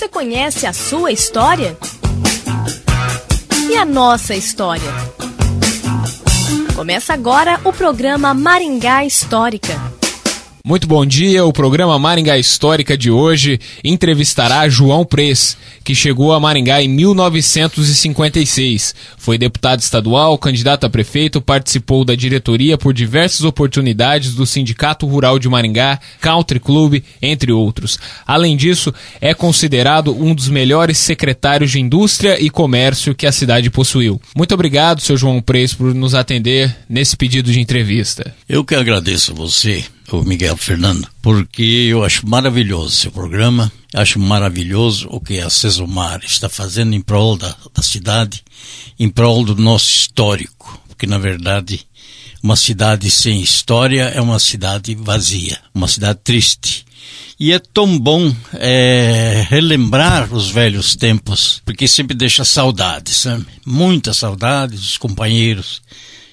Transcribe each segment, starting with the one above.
Você conhece a sua história? E a nossa história? Começa agora o programa Maringá Histórica. Muito bom dia. O programa Maringá Histórica de hoje entrevistará João Pres, que chegou a Maringá em 1956. Foi deputado estadual, candidato a prefeito, participou da diretoria por diversas oportunidades do Sindicato Rural de Maringá, Country Club, entre outros. Além disso, é considerado um dos melhores secretários de Indústria e Comércio que a cidade possuiu. Muito obrigado, seu João Pres, por nos atender nesse pedido de entrevista. Eu que agradeço a você o Miguel Fernando, porque eu acho maravilhoso seu programa, acho maravilhoso o que a Cesumar está fazendo em prol da, da cidade, em prol do nosso histórico, porque na verdade uma cidade sem história é uma cidade vazia, uma cidade triste. E é tão bom é, relembrar os velhos tempos, porque sempre deixa saudades, sabe? Muitas saudades dos companheiros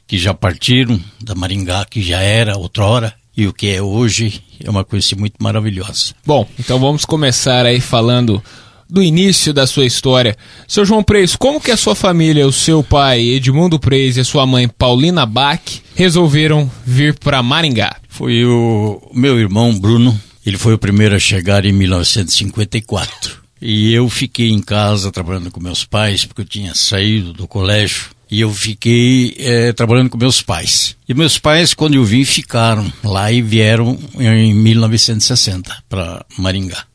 que já partiram da Maringá, que já era outrora, e o que é hoje é uma coisa muito maravilhosa. Bom, então vamos começar aí falando do início da sua história. Seu João Preis, como que a sua família, o seu pai Edmundo Preis e a sua mãe Paulina Bach resolveram vir para Maringá? Foi o meu irmão Bruno, ele foi o primeiro a chegar em 1954. E eu fiquei em casa trabalhando com meus pais, porque eu tinha saído do colégio e eu fiquei é, trabalhando com meus pais. E meus pais, quando eu vim, ficaram lá e vieram em 1960 para Maringá.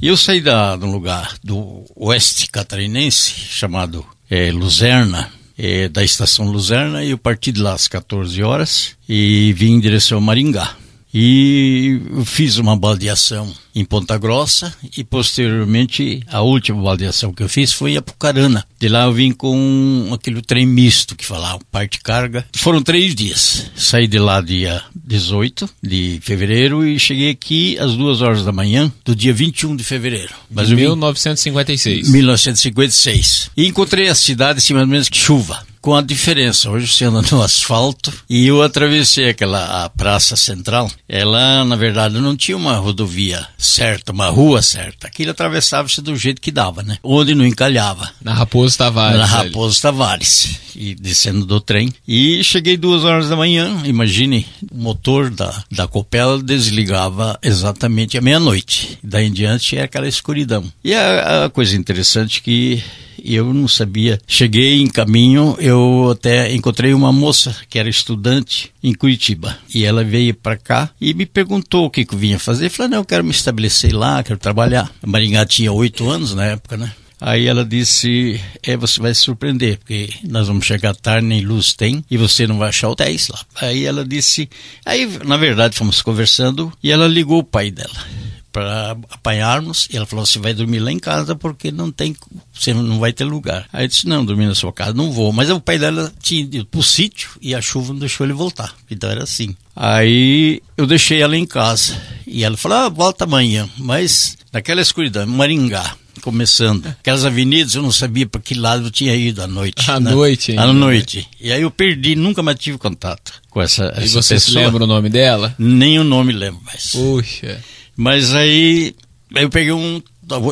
E eu saí de um lugar do oeste catarinense, chamado é, Luzerna, é, da estação Luzerna, e eu parti de lá às 14 horas e vim em direção a Maringá. E fiz uma baldeação em Ponta Grossa e posteriormente a última baldeação que eu fiz foi em Apucarana. De lá eu vim com aquele trem misto que falava, parte carga. Foram três dias. Saí de lá dia 18 de fevereiro e cheguei aqui às duas horas da manhã do dia 21 de fevereiro. Mas de 1956. 1956. E encontrei a cidade assim mais ou menos que chuva com a diferença. Hoje você anda no asfalto e eu atravessei aquela a praça central. Ela, na verdade, não tinha uma rodovia certa, uma rua certa. Aquilo atravessava-se do jeito que dava, né? Onde não encalhava. Na Raposo Tavares. Na Raposo Tavares. E descendo do trem. E cheguei duas horas da manhã. Imagine, o motor da, da Copel desligava exatamente à meia-noite. Daí em diante é aquela escuridão. E a, a coisa interessante que eu não sabia. Cheguei em caminho, eu até encontrei uma moça que era estudante em Curitiba. E ela veio para cá e me perguntou o que, que eu vinha fazer. Eu falei, não, eu quero me estabelecer lá, quero trabalhar. A Maringá tinha oito anos na época, né? Aí ela disse: É, você vai se surpreender, porque nós vamos chegar tarde, nem luz tem, e você não vai achar hotéis lá. Aí ela disse: Aí, na verdade, fomos conversando e ela ligou o pai dela para apanharmos. E ela falou: você vai dormir lá em casa porque não tem, você não vai ter lugar. Aí eu disse: não, dormir na sua casa não vou. Mas o pai dela tinha ido pro sítio e a chuva não deixou ele voltar. Então era assim. Aí eu deixei ela em casa e ela falou: ah, volta amanhã. Mas naquela escuridão, Maringá. Começando. Aquelas avenidas eu não sabia para que lado eu tinha ido à noite. À né? noite, ainda, À noite. E aí eu perdi, nunca mais tive contato com essa, E essa você se lembra o nome dela? Nem o nome lembro mais. Puxa. Mas aí, aí eu peguei um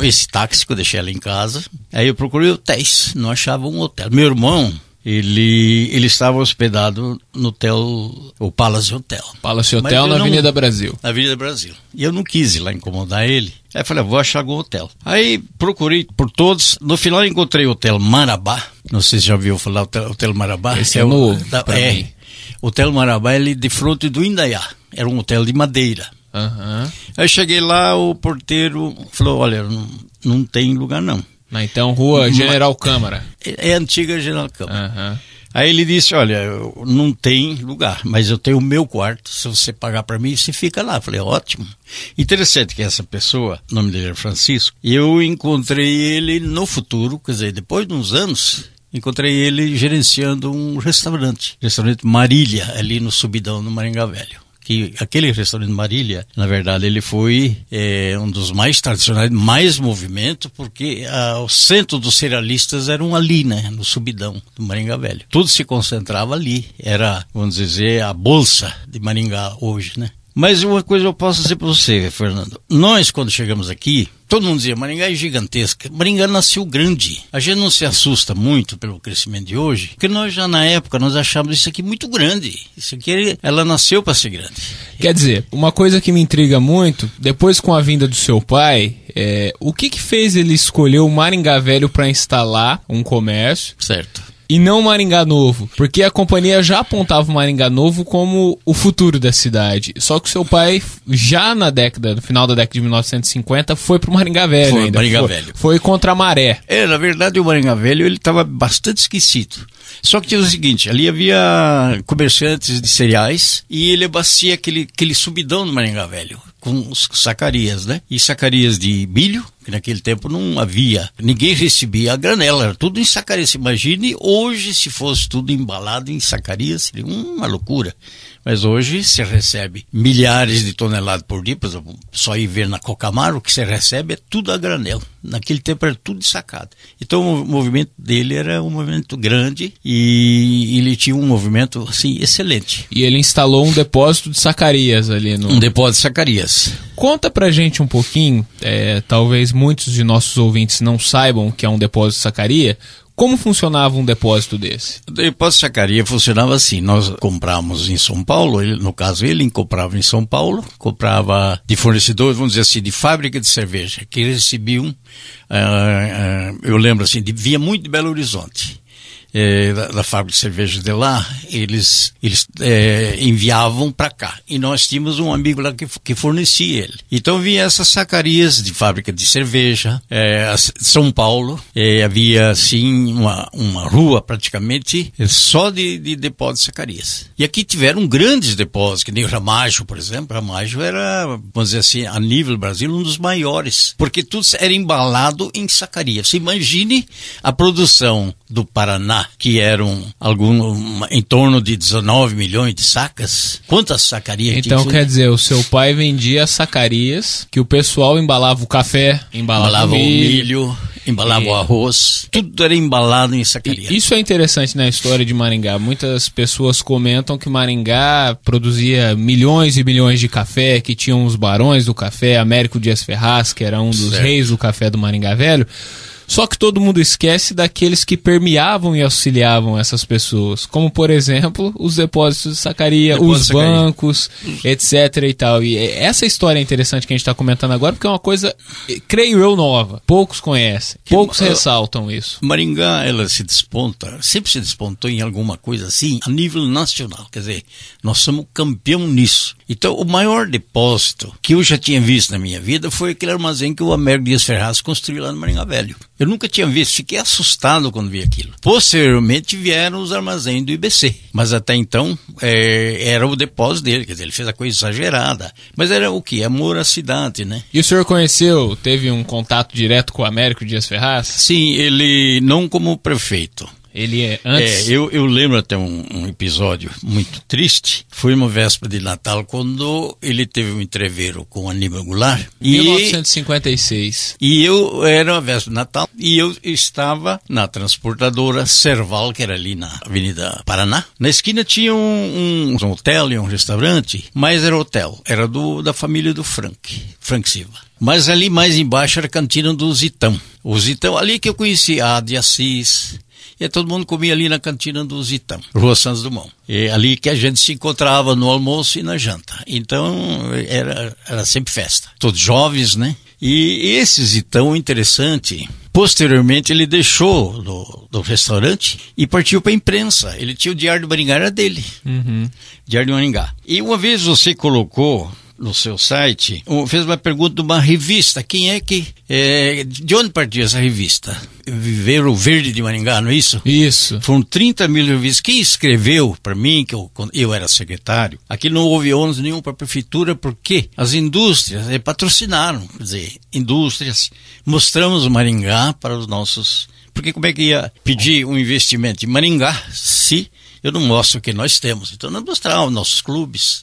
esse táxi que eu deixei ela em casa. Aí eu procurei hotéis, não achava um hotel. Meu irmão, ele ele estava hospedado no hotel, o Palace Hotel. Palace Hotel na não- Avenida Brasil. Na Avenida Brasil. E eu não quis ir lá incomodar ele. Aí eu falei, "Ah, vou achar algum hotel. Aí procurei por todos. No final eu encontrei o Hotel Marabá. Não sei se já ouviu falar Hotel, Hotel Marabá. Esse é novo da- pra é. mim. O Hotel Marabá, ele de frente do Indaiá. Era um hotel de madeira. Aham. Aí cheguei lá, o porteiro falou, olha, não, não tem lugar não. Na então Rua General Câmara. É, é a antiga General Câmara. Aham. Aí ele disse, olha, não tem lugar, mas eu tenho o meu quarto, se você pagar para mim, você fica lá. Eu falei, ótimo. Interessante que essa pessoa, o nome dele é Francisco, eu encontrei ele no futuro, quer dizer, depois de uns anos, encontrei ele gerenciando um restaurante, restaurante Marília, ali no Subidão, no Maringá Velho. Que aquele restaurante Marília, na verdade, ele foi eh, um dos mais tradicionais, mais movimento, porque ah, o centro dos cerealistas eram ali, né, no Subidão, do Maringá Velho. Tudo se concentrava ali. Era, vamos dizer, a bolsa de Maringá hoje, né? Mas uma coisa eu posso dizer para você, Fernando. Nós, quando chegamos aqui, todo mundo dizia, Maringá é gigantesca. Maringá nasceu grande. A gente não se assusta muito pelo crescimento de hoje, porque nós já na época, nós achávamos isso aqui muito grande. Isso aqui, ela nasceu para ser grande. Quer dizer, uma coisa que me intriga muito, depois com a vinda do seu pai, é, o que que fez ele escolher o Maringá Velho para instalar um comércio? Certo e não Maringá Novo, porque a companhia já apontava o Maringá Novo como o futuro da cidade. Só que o seu pai, já na década, no final da década de 1950, foi pro Maringá Velho foi, ainda. Maringá foi, Velho. Foi contra a maré. É, na verdade o Maringá Velho ele estava bastante esquecido. Só que tinha o seguinte, ali havia comerciantes de cereais e ele abacia aquele, aquele subidão do Maringá Velho com sacarias, né? E sacarias de milho, que naquele tempo não havia, ninguém recebia a granela, era tudo em sacarias. Imagine hoje se fosse tudo embalado em sacarias, seria uma loucura. Mas hoje você recebe milhares de toneladas por dia, por exemplo, só ir ver na Cocamaro, o que você recebe é tudo a granel. Naquele tempo era tudo sacado. Então o movimento dele era um movimento grande e ele tinha um movimento assim excelente. E ele instalou um depósito de sacarias ali no. Um depósito de sacarias. Conta pra gente um pouquinho, é, talvez muitos de nossos ouvintes não saibam o que é um depósito de sacaria. Como funcionava um depósito desse? O depósito de sacaria funcionava assim. Nós comprávamos em São Paulo, ele, no caso ele comprava em São Paulo, comprava de fornecedores, vamos dizer assim, de fábrica de cerveja, que recebiam, uh, uh, eu lembro assim, de, vinha muito de Belo Horizonte é, da, da, fábrica de cerveja de lá, eles, eles é, enviavam para cá. E nós tínhamos um amigo lá que, que fornecia ele. Então vinha essas sacarias de fábrica de cerveja, é, São Paulo, havia assim uma, uma rua praticamente só de, de depósitos de sacarias. E aqui tiveram grandes depósitos, que nem o Ramajo, por exemplo. Ramajo era, vamos dizer assim, a nível do Brasil, um dos maiores, porque tudo era embalado em sacarias. Você imagine a produção do Paraná que eram algum, em torno de 19 milhões de sacas. Quantas sacarias Então quer dizer, o seu pai vendia sacarias que o pessoal embalava o café, embalava, embalava o milho, milho embalava o arroz, tudo era embalado em sacaria. Isso é interessante na história de Maringá. Muitas pessoas comentam que Maringá produzia milhões e milhões de café, que tinham os barões do café, Américo Dias Ferraz, que era um dos certo. reis do café do Maringá Velho. Só que todo mundo esquece daqueles que permeavam e auxiliavam essas pessoas, como por exemplo os depósitos de sacaria, Depósito os bancos, etc e tal. E essa história é interessante que a gente está comentando agora, porque é uma coisa, creio eu, nova. Poucos conhecem, que, poucos uh, ressaltam isso. Maringá, ela se desponta, sempre se despontou em alguma coisa assim, a nível nacional. Quer dizer, nós somos campeão nisso. Então, o maior depósito que eu já tinha visto na minha vida foi aquele armazém que o Américo Dias Ferraz construiu lá no Maringá Velho. Eu nunca tinha visto, fiquei assustado quando vi aquilo. Posteriormente vieram os armazéns do IBC, mas até então é, era o depósito dele, quer dizer, ele fez a coisa exagerada. Mas era o que? Amor à cidade, né? E o senhor conheceu, teve um contato direto com o Américo Dias Ferraz? Sim, ele não como prefeito. Ele é antes. É, eu, eu lembro até um, um, episódio muito triste. Foi uma véspera de Natal quando ele teve um entreveiro com Aníbal Goulart. 1956. E, e eu era uma véspera de Natal e eu estava na transportadora Serval, que era ali na Avenida Paraná. Na esquina tinha um, um, um hotel e um restaurante, mas era hotel. Era do, da família do Frank, Frank Silva. Mas ali mais embaixo era a cantina do Zitão. O Zitão, ali que eu conheci a de Assis, e todo mundo comia ali na cantina do Zitão, Rua Santos Dumont. É ali que a gente se encontrava no almoço e na janta. Então era, era sempre festa. Todos jovens, né? E esse Zitão interessante, Posteriormente, ele deixou do, do restaurante e partiu para a imprensa. Ele tinha o Diário do Maringá, era dele. Uhum. Diário do Maringá. E uma vez você colocou no seu site, fez uma pergunta de uma revista. Quem é que. É, de onde partiu essa revista? Viveiro Verde de Maringá, não é isso? Isso. Foram 30 mil revistas. Quem escreveu para mim, que eu, eu era secretário, aqui não houve ônus nenhum para a prefeitura, porque as indústrias é, patrocinaram. Quer dizer, indústrias. Mostramos o Maringá para os nossos. Porque como é que ia pedir um investimento em Maringá se eu não mostro o que nós temos? Então, nós mostramos nossos clubes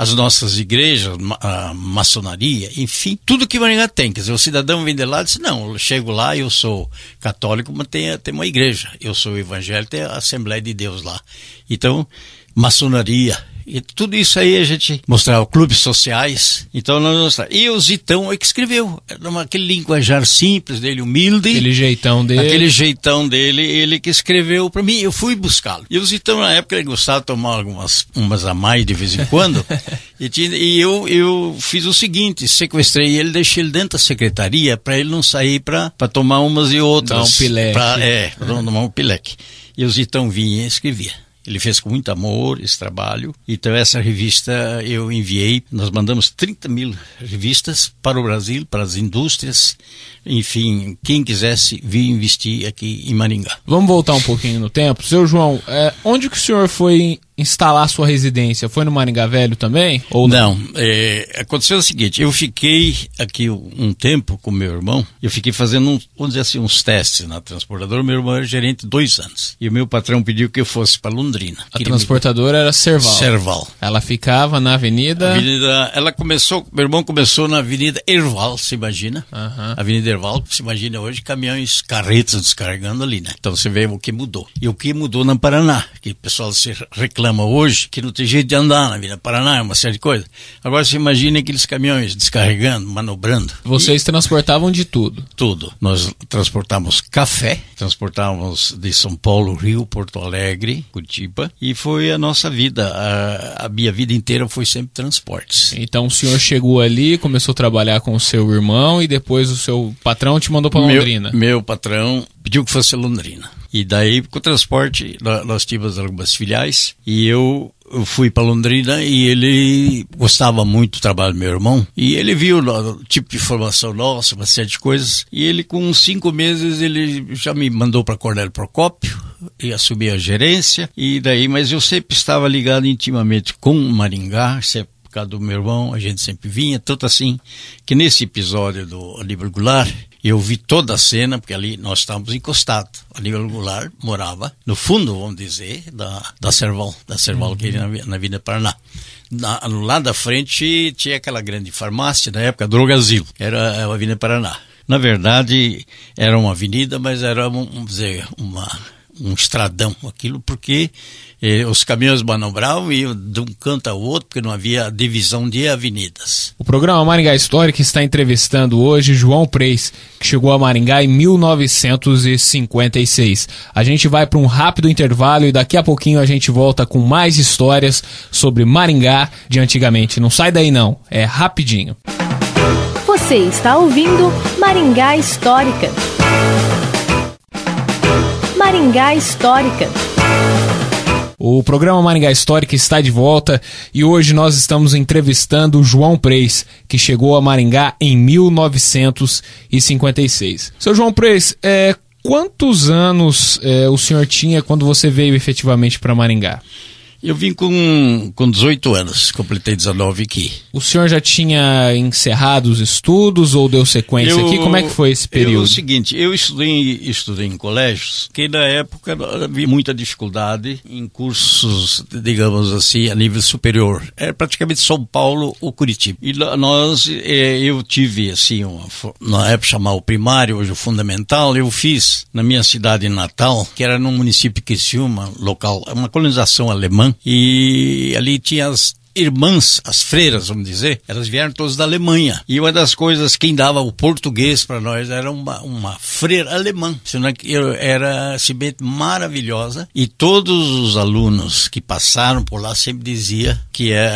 as nossas igrejas, a maçonaria, enfim, tudo que Maringá tem. Quer dizer, o cidadão vem de lá e diz, não, eu chego lá, eu sou católico, mas tem, tem uma igreja. Eu sou evangélico, tem a Assembleia de Deus lá. Então, maçonaria, E tudo isso aí a gente mostrava clubes sociais. Então nós mostrava. E o Zitão é que escreveu. Aquele linguajar simples dele, humilde. Aquele jeitão dele. Aquele jeitão dele, ele que escreveu para mim. Eu fui buscá-lo. E o Zitão, na época, ele gostava de tomar algumas umas a mais de vez em quando. e, tinha, e eu, eu fiz o seguinte: sequestrei ele, deixei ele dentro da secretaria para ele não sair para tomar umas e outras. Dar um pileque. Pra, é, pra tomar um pileque. E o Zitão vinha e escrevia. Ele fez com muito amor esse trabalho. Então, essa revista eu enviei. Nós mandamos 30 mil revistas para o Brasil, para as indústrias. Enfim, quem quisesse vir investir aqui em Maringá. Vamos voltar um pouquinho no tempo. Seu João, é, onde que o senhor foi instalar sua residência? Foi no Maringá Velho também? Ou não? não é, aconteceu o seguinte, eu fiquei aqui um tempo com meu irmão, eu fiquei fazendo, um, vamos dizer assim, uns testes na transportadora, meu irmão era gerente dois anos, e o meu patrão pediu que eu fosse para Londrina. A transportadora me... era Serval. Serval. Ela ficava na avenida... avenida... Ela começou, meu irmão começou na avenida Erval, se imagina, uhum. avenida Erval, se imagina hoje, caminhões, carretas descarregando ali, né? Então você vê o que mudou. E o que mudou na Paraná, que o pessoal se reclama hoje que não tem jeito de andar na Vila Paraná, uma série de coisas. Agora você imagina aqueles caminhões descarregando, manobrando. Vocês e... transportavam de tudo? Tudo. Nós transportávamos café, transportávamos de São Paulo, Rio, Porto Alegre, Curitiba, e foi a nossa vida. A, a minha vida inteira foi sempre transportes. Então o senhor chegou ali, começou a trabalhar com o seu irmão e depois o seu patrão te mandou para Londrina? Meu patrão pediu que fosse Londrina. E daí, com o transporte, nós tínhamos algumas filiais. E eu fui para Londrina e ele gostava muito do trabalho do meu irmão. E ele viu o tipo de formação nossa, uma série de coisas. E ele com cinco meses ele já me mandou para Cornélio Procópio e assumi a gerência. E daí mas eu sempre estava ligado intimamente com Maringá sempre por causa do meu irmão a gente sempre vinha. Tanto assim que nesse episódio do Aníbal Goulart eu vi toda a cena, porque ali nós estávamos encostados. Aníbal Goulart morava no fundo, vamos dizer, da, da Serval, da Serval, uhum. que na, na Avenida Paraná. Na, lá da frente tinha aquela grande farmácia, na época, Drogazil, era a Avenida Paraná. Na verdade, era uma avenida, mas era, vamos dizer, uma um estradão aquilo, porque eh, os caminhões manobravam e de um canto ao outro, porque não havia divisão de avenidas. O programa Maringá Histórica está entrevistando hoje João Preis, que chegou a Maringá em 1956. A gente vai para um rápido intervalo e daqui a pouquinho a gente volta com mais histórias sobre Maringá de antigamente. Não sai daí não, é rapidinho. Você está ouvindo Maringá Histórica. Maringá Histórica. O programa Maringá Histórica está de volta e hoje nós estamos entrevistando João Preis, que chegou a Maringá em 1956. Seu João Preis, é, quantos anos é, o senhor tinha quando você veio efetivamente para Maringá? Eu vim com, com 18 anos, completei 19 aqui. O senhor já tinha encerrado os estudos ou deu sequência eu, aqui? Como é que foi esse período? É o seguinte, eu estudei, estudei em colégios que na época havia muita dificuldade em cursos, digamos assim, a nível superior. Era praticamente São Paulo ou Curitiba. E nós, é, eu tive assim, uma, na época chamava o primário, hoje o fundamental, eu fiz na minha cidade natal, que era num município que se uma local, uma colonização alemã, e ali tinha as irmãs, as freiras, vamos dizer, elas vieram todas da Alemanha. E uma das coisas, quem dava o português para nós era uma, uma freira alemã. Era simplesmente maravilhosa. E todos os alunos que passaram por lá sempre dizia que é,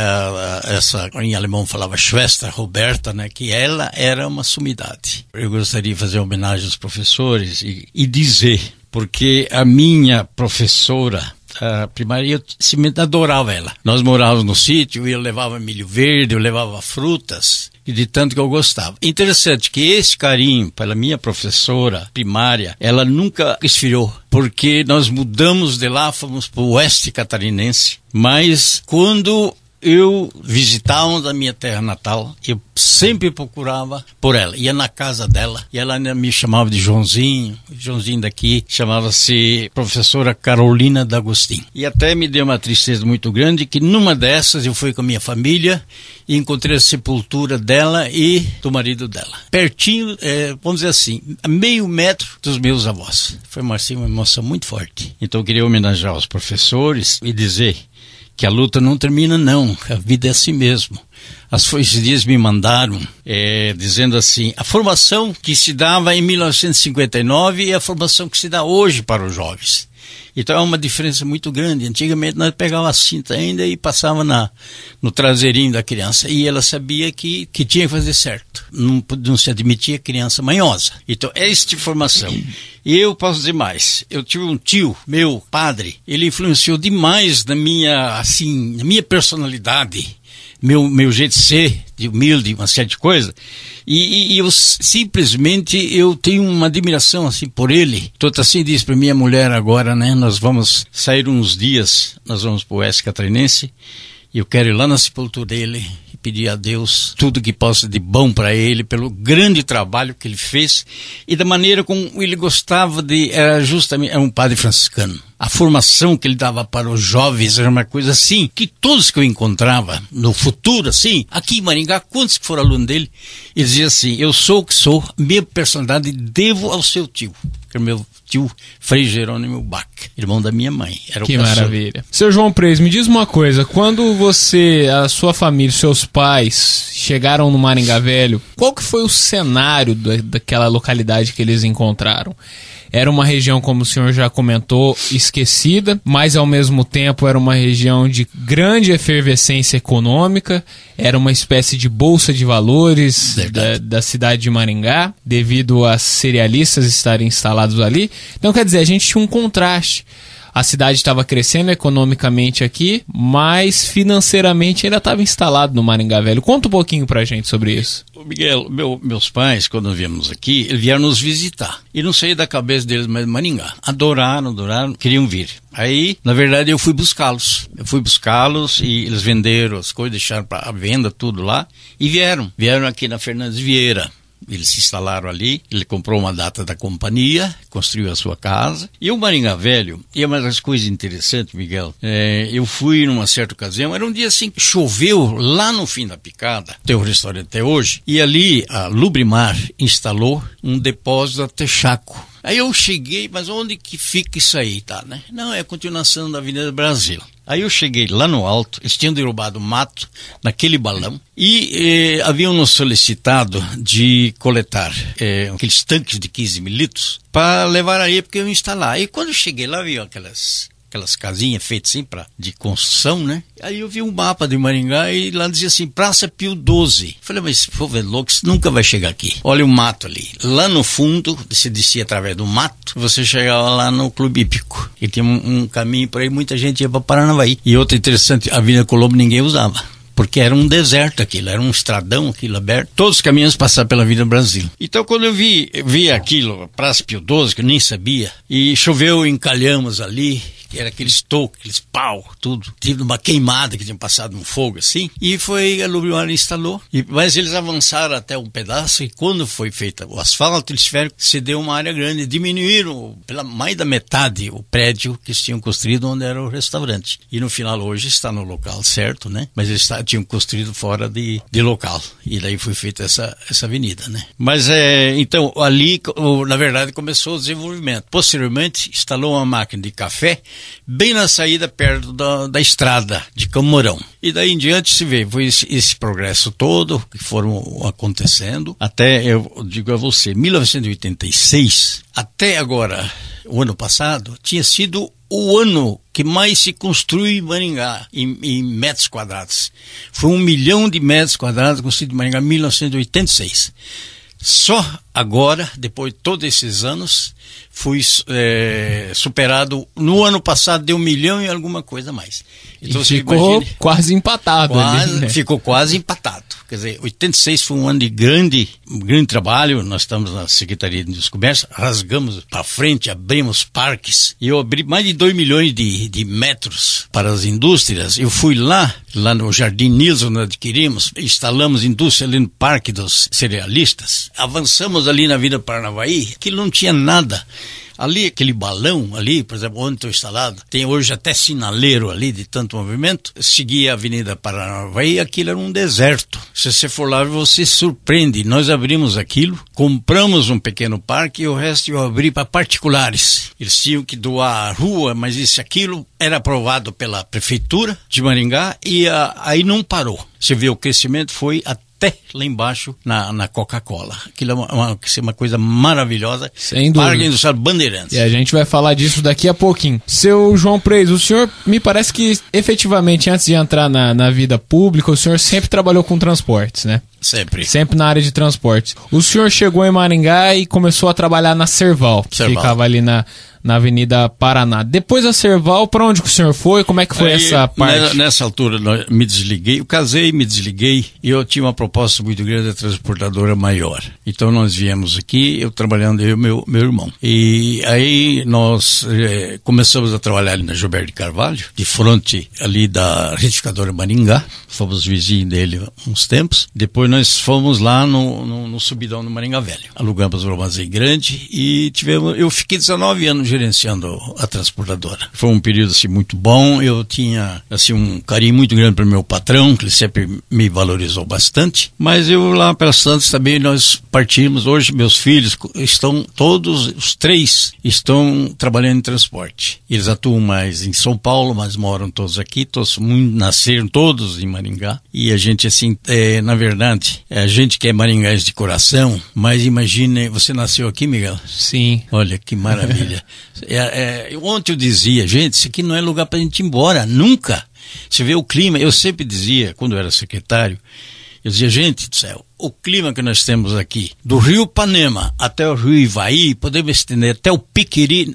essa, em alemão falava Schwester Roberta, né, que ela era uma sumidade. Eu gostaria de fazer homenagem aos professores e, e dizer, porque a minha professora a primária, eu simplesmente adorava ela. Nós morávamos no sítio eu levava milho verde, eu levava frutas, e de tanto que eu gostava. Interessante que esse carinho pela minha professora primária, ela nunca esfriou, porque nós mudamos de lá, fomos para o oeste catarinense, mas quando eu visitava da minha terra natal, eu sempre procurava por ela. Ia na casa dela e ela me chamava de Joãozinho. Joãozinho daqui chamava-se professora Carolina D'Agostinho. E até me deu uma tristeza muito grande que numa dessas eu fui com a minha família e encontrei a sepultura dela e do marido dela. Pertinho, é, vamos dizer assim, a meio metro dos meus avós. Foi uma, assim, uma emoção muito forte. Então eu queria homenagear os professores e dizer que a luta não termina, não. A vida é assim mesmo. As esses dias me mandaram é, dizendo assim: a formação que se dava em 1959 e a formação que se dá hoje para os jovens. Então é uma diferença muito grande. Antigamente nós pegávamos a cinta ainda e passava na, no traseirinho da criança e ela sabia que, que tinha que fazer certo. Não, não se admitia criança manhosa. Então é esta formação. E eu posso dizer mais. Eu tive um tio, meu padre, ele influenciou demais na minha, assim, na minha personalidade meu, meu jeito de ser, de humilde, uma série de coisas. E, e, eu simplesmente eu tenho uma admiração assim por ele. Tanto assim diz para minha mulher agora, né? Nós vamos sair uns dias, nós vamos para o Oeste Catarinense. E eu quero ir lá na sepultura dele pedir a Deus tudo que possa de bom para ele, pelo grande trabalho que ele fez e da maneira como ele gostava de. Era justamente. Era um padre franciscano a formação que ele dava para os jovens era uma coisa assim, que todos que eu encontrava no futuro, assim, aqui em Maringá, quantos que foram alunos dele, ele dizia assim, eu sou o que sou, minha personalidade devo ao seu tio, que o meu tio Frei Jerônimo Bach, irmão da minha mãe. Era que maravilha. Seu João Preis, me diz uma coisa, quando você, a sua família, seus pais chegaram no Maringá Velho, qual que foi o cenário da, daquela localidade que eles encontraram? Era uma região, como o senhor já comentou, esquecida, mas ao mesmo tempo era uma região de grande efervescência econômica, era uma espécie de bolsa de valores da, da, cidade de Maringá, devido a cerealistas estarem instalados ali. Então, quer dizer, a gente tinha um contraste a cidade estava crescendo economicamente aqui, mas financeiramente ainda estava instalado no Maringá Velho. Conta um pouquinho pra gente sobre isso. Miguel, meu, meus pais, quando viemos aqui, vieram nos visitar. E não sei da cabeça deles, mas Maringá. Adoraram, adoraram, queriam vir. Aí, na verdade, eu fui buscá-los. Eu fui buscá-los e eles venderam as coisas, deixaram para venda tudo lá e vieram. Vieram aqui na Fernandes Vieira. Eles se instalaram ali, ele comprou uma data da companhia, construiu a sua casa. E o Maringá Velho, e é uma das coisas interessantes, Miguel, é, eu fui numa certa ocasião, era um dia assim, choveu lá no fim da picada, tem um restaurante até hoje, e ali a Lubrimar instalou um depósito a Texaco Aí eu cheguei, mas onde que fica isso aí, tá, né? Não, é a continuação da Avenida Brasil. Aí eu cheguei lá no alto, eles tinham derrubado mato naquele balão e eh, haviam nos solicitado de coletar eh, aqueles tanques de 15 mil litros para levar aí porque eu instalar. E quando eu cheguei lá, vi aquelas aquelas casinhas feitas assim pra, de construção, né? Aí eu vi um mapa de Maringá e lá dizia assim, Praça Pio 12. Falei, mas esse povo é louco, isso nunca vai chegar aqui. Olha o mato ali. Lá no fundo, se descia através do mato, você chegava lá no Clube Hípico. E tinha um, um caminho por aí, muita gente ia para Paranavaí. E outra interessante, a Avenida Colombo ninguém usava porque era um deserto aquilo, era um estradão aquilo aberto, todos os caminhos passavam pela Vida Brasil. Então quando eu vi, vi aquilo, Praça Pio 12, que eu nem sabia, e choveu em Calhamos ali, era aqueles tocos, aqueles pau, tudo. Tive uma queimada que tinha passado um fogo assim. E foi, a Lubriar instalou. E, mas eles avançaram até um pedaço e quando foi feito o asfalto, eles tiveram que ceder uma área grande. Diminuíram pela mais da metade o prédio que eles tinham construído onde era o restaurante. E no final hoje está no local certo, né? Mas eles tinham construído fora de, de local. E daí foi feita essa, essa avenida, né? Mas é, então ali, na verdade, começou o desenvolvimento. Posteriormente, instalou uma máquina de café bem na saída perto da, da estrada de Camorão. E daí em diante se vê, foi esse, esse, progresso todo que foram acontecendo, até, eu digo a você, 1986, até agora, o ano passado, tinha sido o ano que mais se construiu em Maringá, em, em, metros quadrados. Foi um milhão de metros quadrados construído em Maringá em 1986. Só agora, depois de todos esses anos, fui é, superado no ano passado de um milhão e alguma coisa mais. Então e ficou imagine, quase empatado. Quase, ali, né? Ficou quase empatado. Quer dizer, 86 foi um ano de grande, grande trabalho. Nós estamos na Secretaria de Comércio, rasgamos para frente, abrimos parques. E eu abri mais de 2 milhões de, de metros para as indústrias. Eu fui lá, lá no Jardim Nilson, nós adquirimos, instalamos indústria ali no Parque dos Cerealistas. Avançamos ali na Vida Paranavaí, que não tinha nada Ali, aquele balão ali, por exemplo, onde estou instalado, tem hoje até sinaleiro ali de tanto movimento. Seguia a Avenida Paranavaí aquilo era um deserto. Se você for lá, você surpreende. Nós abrimos aquilo, compramos um pequeno parque e o resto eu abri para particulares. Eles tinham que doar a rua, mas isso aquilo era aprovado pela prefeitura de Maringá e a, ah, aí não parou. Você vê o crescimento foi até até lá embaixo na, na Coca-Cola. Aquilo é uma, uma, uma, coisa maravilhosa. Sem dúvida. Parque Industrial Bandeirantes. E a gente vai falar disso daqui a pouquinho. Seu João Preis, o senhor me parece que efetivamente antes de entrar na, na vida pública, o senhor sempre trabalhou com transportes, né? Sempre. Sempre na área de transportes. O senhor chegou em Maringá e começou a trabalhar na Serval, que Serval. ficava ali na, na Avenida Paraná. Depois da Serval, para onde o senhor foi? Como é que foi Aí, essa parte? Nessa altura, me desliguei, eu casei, me desliguei e eu tinha uma proposta muito grande da transportadora maior. Então nós viemos aqui, eu trabalhando, eu e meu, meu irmão. E aí nós eh, começamos a trabalhar ali na Gilberto de Carvalho, de frente ali da retificadora Maringá, fomos vizinhos dele uns tempos. Depois nós fomos lá no, no, no subidão do Maringá Velho. Alugamos um armazém grande e tivemos, eu fiquei 19 anos gerenciando a transportadora. Foi um período assim muito bom. Eu tinha assim um carinho muito grande para meu patrão, que ele sempre me valorizou bastante. Mas eu lá pelas Santos também nós partimos. Hoje meus filhos estão todos os três estão trabalhando em transporte. Eles atuam mais em São Paulo, mas moram todos aqui. Todos nasceram todos em Maringá. E a gente assim, é, na verdade, é a gente que é maringás de coração. Mas imagine, você nasceu aqui, Miguel? Sim. Olha que maravilha. É, é, ontem eu dizia, gente, isso aqui não é lugar para a gente ir embora, nunca. Você vê o clima, eu sempre dizia, quando eu era secretário, eu dizia, gente do céu, o clima que nós temos aqui, do rio Panema até o rio Ivaí, podemos estender até o Piquiri,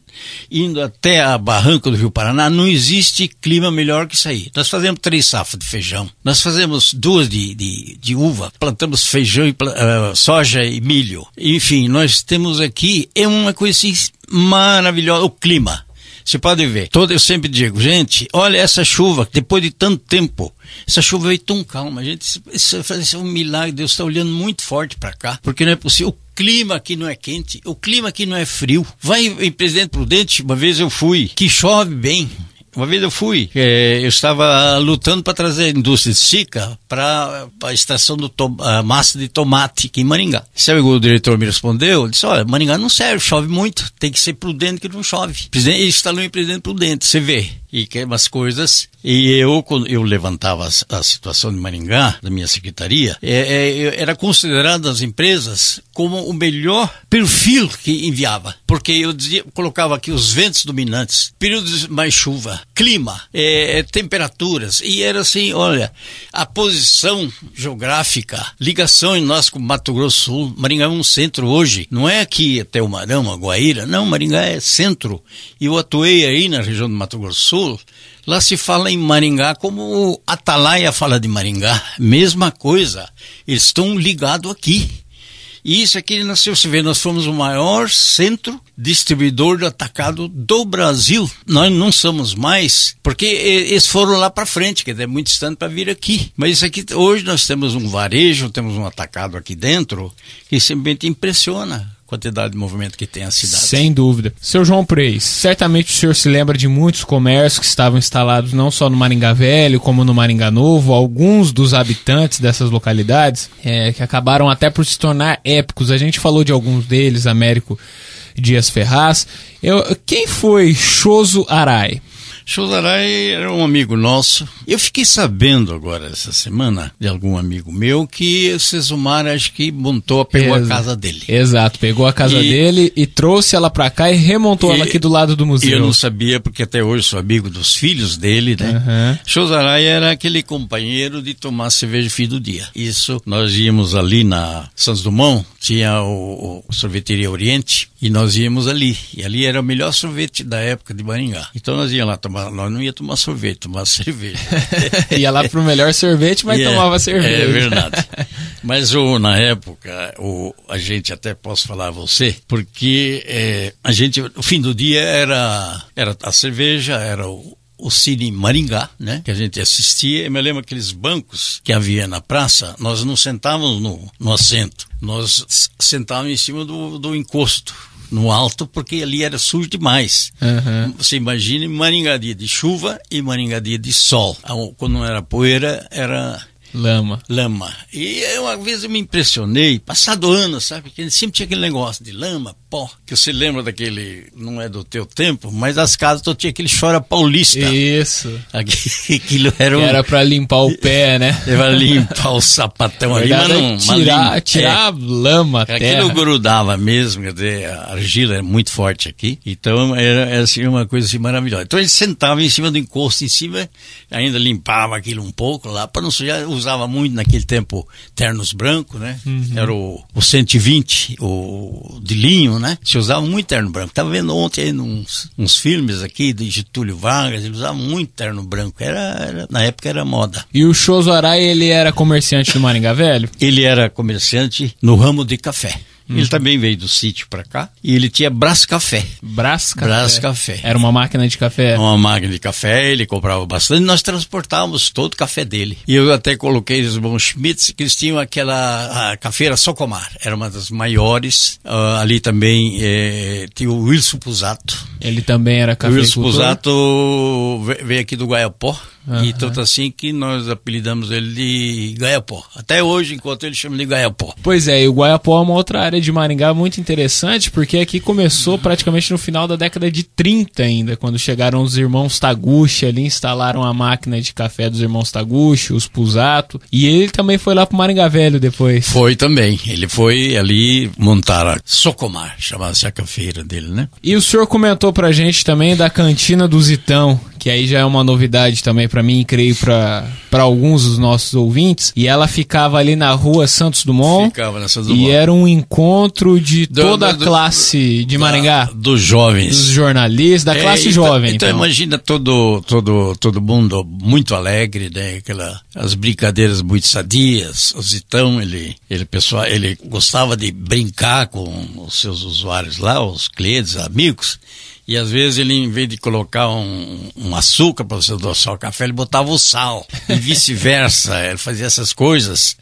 indo até a barranca do rio Paraná, não existe clima melhor que isso aí. Nós fazemos três safras de feijão, nós fazemos duas de, de, de uva, plantamos feijão, e, uh, soja e milho. Enfim, nós temos aqui, é uma coisa assim, maravilhosa, o clima. Você pode ver. Todo, eu sempre digo, gente, olha essa chuva, depois de tanto tempo, essa chuva veio tão calma. Gente, isso, isso, é um milagre. Deus está olhando muito forte para cá, porque não é possível. O clima aqui não é quente, o clima aqui não é frio. Vai em Presidente Prudente, uma vez eu fui, que chove bem. Uma vez eu fui, eu estava lutando para trazer a indústria de Sica para a extração do massa de tomate aqui em Maringá. Sabe o diretor me respondeu? Ele disse: Olha, Maringá não serve, chove muito, tem que ser prudente que não chove. Ele instalou em presidente prudente, você vê e umas coisas. E eu, quando eu levantava a, situação de Maringá, da minha secretaria, é, é, era considerado as empresas como o melhor perfil que enviava. Porque eu dizia, colocava aqui os ventos dominantes, períodos mais chuva, clima, é, temperaturas. E era assim, olha, a posição geográfica, ligação em nós com Mato Grosso Sul. Maringá é um centro hoje. Não é aqui até o Marão, a Guaíra. Não, Maringá é centro. E eu atuei aí na região do Mato Grosso Sul, lá se fala em Maringá como o Atalaia fala de Maringá. Mesma coisa. Eles estão ligados aqui. E isso aqui nasceu, você vê, nós fomos o maior centro distribuidor de atacado do Brasil. Nós não somos mais, porque eles foram lá para frente, que é muito distante para vir aqui. Mas isso aqui, hoje nós temos um varejo, temos um atacado aqui dentro, que simplesmente impressiona quantidade de movimento que tem a cidade. Sem dúvida. Seu João Preis, certamente o senhor se lembra de muitos comércios que estavam instalados não só no Maringá Velho, como no Maringá Novo. Alguns dos habitantes dessas localidades é, que acabaram até por se tornar épicos. A gente falou de alguns deles, Américo Dias Ferraz. Eu, quem foi Choso Arai? Chosarai era um amigo nosso. Eu fiquei sabendo agora, essa semana, de algum amigo meu, que o Cesumar acho que montou, pegou Ex a casa dele. Exato, pegou a casa e... dele e trouxe ela pra cá e remontou e... ela aqui do lado do museu. Eu não sabia, porque até hoje sou amigo dos filhos dele, né? Uhum. Era aquele companheiro de tomar cerveja fim do dia. Isso, nós íamos ali na Santos Dumont, tinha o, o sorveteria Oriente, e nós íamos ali. E ali era o melhor sorvete da época de Maringá. Então nós íamos lá tomar nós não ia tomar sorvete, tomar cerveja. ia lá pro melhor sorvete, mas yeah, tomava cerveja. É verdade. Mas o, na época, o, a gente até posso falar a você, porque é, a gente, o fim do dia era, era a cerveja, era o, o Cine Maringá, né? Que a gente assistia. Eu me lembro aqueles bancos que havia na praça, nós não sentávamos no, no assento, nós sentávamos em cima do, do encosto no alto, porque ali era sujo demais. Uhum. Você imagine Maringá dia de chuva e Maringá dia de sol. Quando não era poeira, era Lama. Lama. E uma vez eu me impressionei, passado ano, sabe? Porque sempre tinha aquele negócio de lama, pó, que você lembra daquele, não é do teu tempo, mas as casas todo tinha aquele chora paulista. Isso. Aquilo era um... Era pra limpar o pé, né? Era limpar o sapatão ali, mas não... Tirar, lim... tirar é, lama, terra. Aquilo grudava mesmo, quer dizer, a argila era muito forte aqui, então era, era assim, uma coisa assim maravilhosa. Então ele sentava em cima do encosto, em cima, ainda limpava aquilo um pouco lá, para não sujar usava muito naquele tempo ternos brancos, né? Uhum. Era o, o 120, o de linho, né? Se usava muito terno branco. Tava vendo ontem aí uns, uns filmes aqui de Getúlio Vargas, ele usava muito terno branco. Era, era, na época era moda. E o Choso Arai, ele era comerciante do Maringá Velho? Ele era comerciante no ramo de café. Uhum. Ele também veio do sítio para cá e ele tinha Brás Café. Brás Café? Brás Café. Era uma máquina de café? Uma máquina de café, ele comprava bastante. Nós transportávamos todo o café dele. E eu até coloquei os bons Schmitz, que eles tinham aquela a cafeira Socomar. Era uma das maiores. Uh, ali também eh, tinha o Wilson Pusato. Ele também era café. O Wilson Pusato veio aqui do Guaiapó. Uhum. E tanto assim que nós apelidamos ele de Gaiapó. Até hoje, enquanto ele chama de Gaiapó. Pois é, e o Guaiapó é uma outra área de Maringá muito interessante, porque aqui começou praticamente no final da década de 30 ainda, quando chegaram os irmãos Taguchi ali, instalaram a máquina de café dos irmãos Taguchi, os Pusato, e ele também foi lá pro Maringá Velho depois. Foi também, ele foi ali montar a Socomar, chamava-se a cafeira dele, né? E o senhor comentou pra gente também da cantina do Zitão, que aí já é uma novidade também para mim, creio para alguns dos nossos ouvintes, e ela ficava ali na rua Santos Dumont. Ficava na Santos Dumont. E era um encontro de do, toda do, a classe de Maringá. Da, dos jovens. Dos jornalistas, da é, classe então, jovem. Então, então, imagina todo, todo, todo mundo muito alegre, né? Aquela, as brincadeiras muito sadias. O Zitão, ele, ele, pessoal, ele gostava de brincar com os seus usuários lá, os clientes, amigos. E às vezes ele, em vez de colocar um, um açúcar para você adoçar o café, ele botava o sal. E vice-versa. ele fazia essas coisas.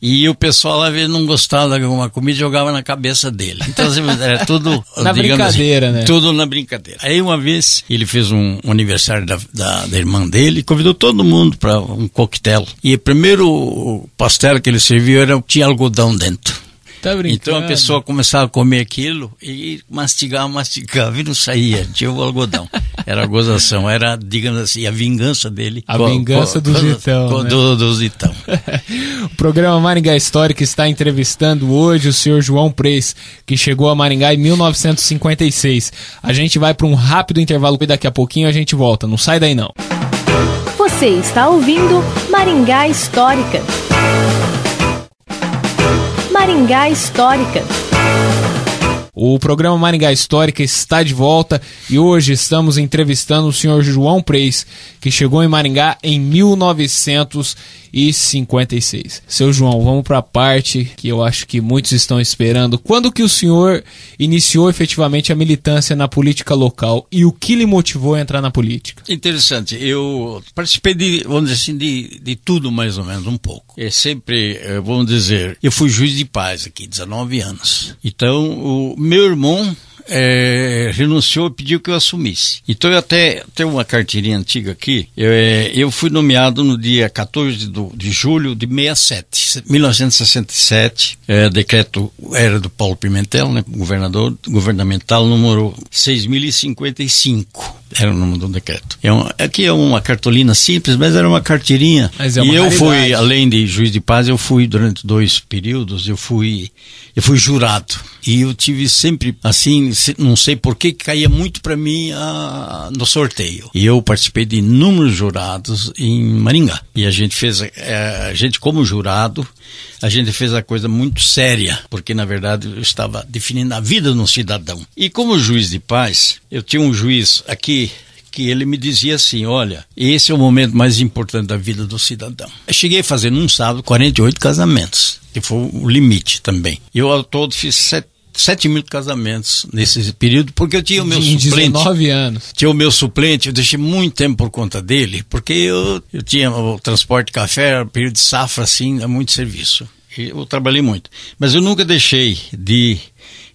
E o pessoal lá vezes não gostava de alguma comida jogava na cabeça dele. Então assim, era tudo. na assim, brincadeira, assim, né? Tudo na brincadeira. Aí uma vez ele fez um, um aniversário da, da, da, irmã dele e convidou todo mundo para um coquetel. E o primeiro pastel que ele serviu era, tinha algodão dentro. Tá então a pessoa começava a comer aquilo e mastigava, mastigava e não saía, tinha o algodão. Era a gozação, era, digamos assim, a vingança dele. A com, vingança com, do Zitão. Com, né? do, do Zitão. o programa Maringá Histórica está entrevistando hoje o senhor João Preis, que chegou a Maringá em 1956. A gente vai para um rápido intervalo e daqui a pouquinho a gente volta. Não sai daí não. Você está ouvindo Maringá Histórica. Maringá Histórica. O programa Maringá Histórica está de volta e hoje estamos entrevistando o senhor João Preis, que chegou em Maringá em 1956. Seu João, vamos para a parte que eu acho que muitos estão esperando. Quando que o senhor iniciou efetivamente a militância na política local e o que lhe motivou a entrar na política? Interessante. Eu participei de, vamos dizer assim, de, de tudo mais ou menos um pouco. É sempre, eh, vamos dizer, eu fui juiz de paz aqui, 19 anos. Então, o meu irmão é, renunciou e pediu que eu assumisse. Então eu até tenho uma carteirinha antiga aqui. Eu, é, eu fui nomeado no dia 14 de, de julho de 67, 1967. É, decreto era do Paulo Pimentel, né, governador governamental número 6055 era o nome do decreto. É um, aqui é uma cartolina simples, mas era uma carteirinha. É uma e eu fui, além de juiz de paz, eu fui durante dois períodos, eu fui, eu fui jurado. E eu tive sempre, assim, não sei por que, caía muito para mim no sorteio. E eu participei de inúmeros jurados em Maringá. E a gente fez, é, a gente como jurado, a gente fez a coisa muito séria, porque na verdade eu estava definindo a vida de um cidadão. E como juiz de paz, eu tinha um juiz aqui que ele me dizia assim: olha, esse é o momento mais importante da vida do cidadão. Eu cheguei a fazer num sábado 48 casamentos, que foi o limite também. Eu ao todo fiz 7 mil casamentos nesse período, porque eu tinha o meu em suplente. 19 anos. Tinha o meu suplente, eu deixei muito tempo por conta dele, porque eu, eu tinha o transporte de café, período de safra, assim, é muito serviço. Eu trabalhei muito. Mas eu nunca deixei de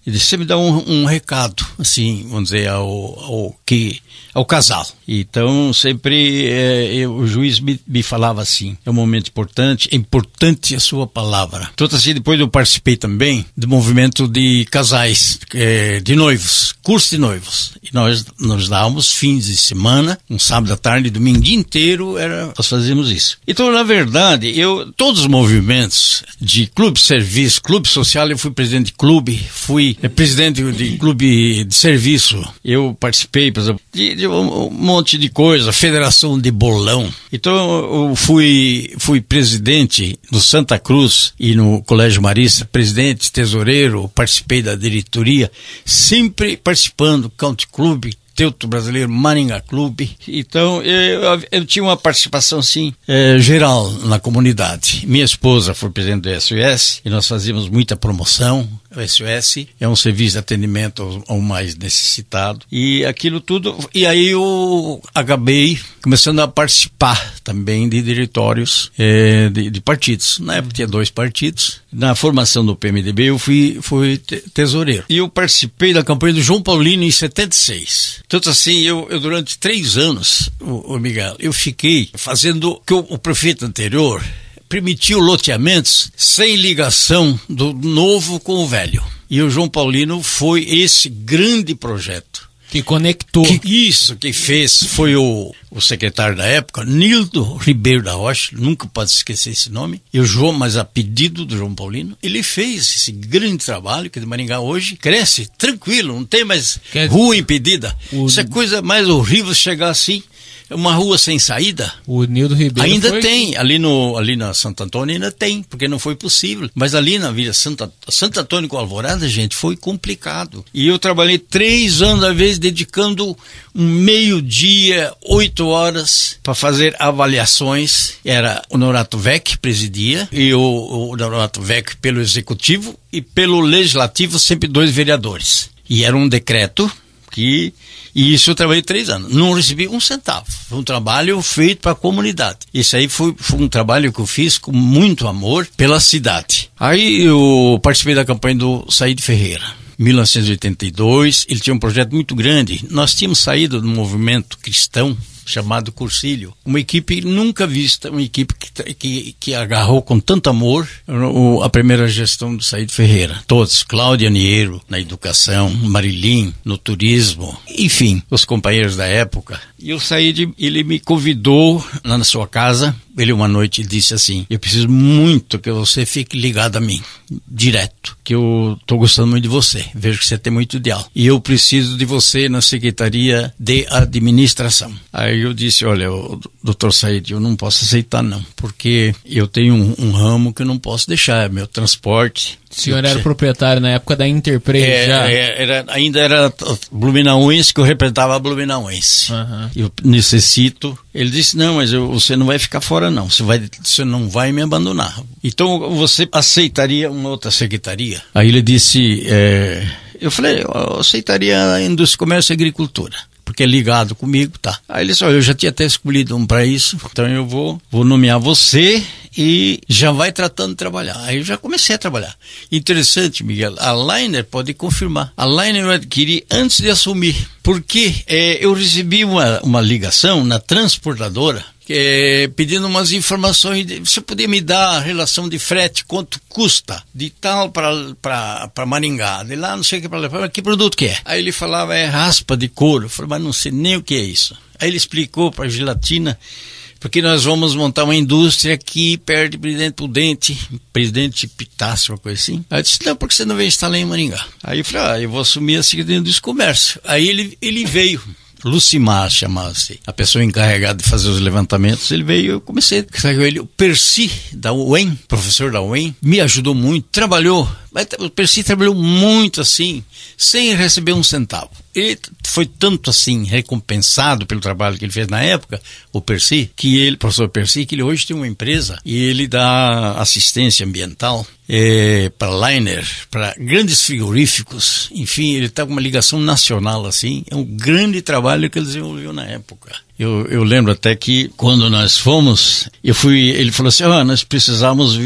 Ele me dá um, um recado, assim, vamos dizer, ao, ao que ao casal. Então, sempre é, eu, o juiz me, me, falava assim: é um momento importante, é importante a sua palavra. Então, assim, depois eu participei também do movimento de casais, é, de noivos, curso de noivos. E nós, nós dávamos fins de semana, um sábado à tarde, domingo inteiro, era, nós fazíamos isso. Então, na verdade, eu, todos os movimentos de clube serviço, clube social, eu fui presidente de clube, fui é, presidente de clube de serviço, eu participei, por exemplo, de, de um monte de coisa, federação de bolão. Então eu fui, fui presidente do Santa Cruz e no Colégio Marista, presidente, tesoureiro, participei da diretoria, sempre participando, Country Club, Teuto Brasileiro, Maringá Clube. Então, eu, eu tinha uma participação, sim, é, geral na comunidade. Minha esposa foi presidente do SOS e nós fazíamos muita promoção, o SOS é um serviço de atendimento ao, ao, mais necessitado. e aquilo tudo e aí eu acabei começando a participar também de diretórios é, de, de, partidos. Na época tinha dois partidos. Na formação do PMDB eu fui fui tesoureiro. E eu participei da campanha do João Paulino em 76 tanto assim eu, eu durante três anos o, o Miguel eu fiquei fazendo que o, o prefeito anterior permitiu loteamentos sem ligação do novo com o velho. E o João Paulino foi esse grande projeto. Que conectou. Que, isso que fez foi o, o secretário da época, Nildo Ribeiro da Rocha, nunca pode esquecer esse nome, e o João, mas a pedido do João Paulino, ele fez esse grande trabalho que de Maringá hoje cresce tranquilo, não tem mais Quer rua impedida. O... Isso é coisa mais horrível chegar assim uma rua sem saída. O Nildo Ribeiro ainda foi... tem ali no ali na Santo Antônio ainda tem, porque não foi possível. Mas ali na Vila Santa Santo Antônio com Alvorada, gente, foi complicado. E eu trabalhei três anos a vez dedicando um meio dia, oito horas para fazer avaliações. Era o Norato Vec presidia e o, o Norato Vec pelo executivo e pelo legislativo sempre dois vereadores. E era um decreto que e isso eu trabalhei três anos. Não recebi um centavo. Foi um trabalho feito para a comunidade. Isso aí foi, foi, um trabalho que eu fiz com muito amor pela cidade. Aí eu participei da campanha do Saíde Ferreira. 1982, ele tinha um projeto muito grande. Nós tínhamos saído do movimento cristão chamado Cursilho. Uma equipe nunca vista, uma equipe que, que, que agarrou com tanto amor o, a primeira gestão do Saído Ferreira. Todos, Cláudia Niero na educação, Marilim no turismo, enfim, os companheiros da época. E o Saíde, ele me convidou lá na sua casa ele uma noite disse assim: Eu preciso muito que você fique ligado a mim, direto, que eu estou gostando muito de você. Vejo que você tem muito ideal. E eu preciso de você na Secretaria de Administração. Aí eu disse: Olha, doutor Said, eu não posso aceitar, não, porque eu tenho um, um ramo que eu não posso deixar, é meu transporte o senhor era proprietário na época da Interpre é, já? É, era, ainda era Blumenauense que eu representava a Blumenauense. Uhum. Eu necessito. Ele disse, não, mas eu, você não vai ficar fora não, você, vai, você não vai me abandonar. Então você aceitaria uma outra secretaria? Aí ele disse, é, eu falei, eu aceitaria a indústria, comércio e agricultura porque é ligado comigo, tá. Aí ele disse, olha, eu já tinha até escolhido um para isso, então eu vou, vou nomear você e já vai tratando de trabalhar. Aí eu já comecei a trabalhar. Interessante, Miguel, a Liner pode confirmar. A Liner eu adquiri antes de assumir, porque é, eu recebi uma, uma ligação na transportadora é, pedindo umas informações. Você podia me dar a relação de frete, quanto custa de tal para Maringá, de lá não sei o que para levar, que produto que é? Aí ele falava, é raspa de couro. Eu falei, mas não sei nem o que é isso. Aí ele explicou para a gelatina porque nós vamos montar uma indústria aqui perto de Presidente Prudente, Presidente Pitácio, uma coisa assim. Aí eu disse, não, porque você não vem instalar em Maringá? Aí eu falei, ah, eu vou assumir a Secretaria do Comércio. Aí ele, ele veio. Lucimar chamava-se, a pessoa encarregada de fazer os levantamentos, ele veio, eu comecei a ele, o Percy da UEM, professor da UEM, me ajudou muito, trabalhou, o Percy trabalhou muito assim, sem receber um centavo. Ele foi tanto assim recompensado pelo trabalho que ele fez na época, o Percy, que ele, professor Percy, que ele hoje tem uma empresa e ele dá assistência ambiental é, para liner, para grandes frigoríficos, enfim, ele está com uma ligação nacional assim. É um grande trabalho que ele desenvolveu na época. Eu, eu lembro até que quando nós fomos, eu fui, ele falou assim, ah, nós precisamos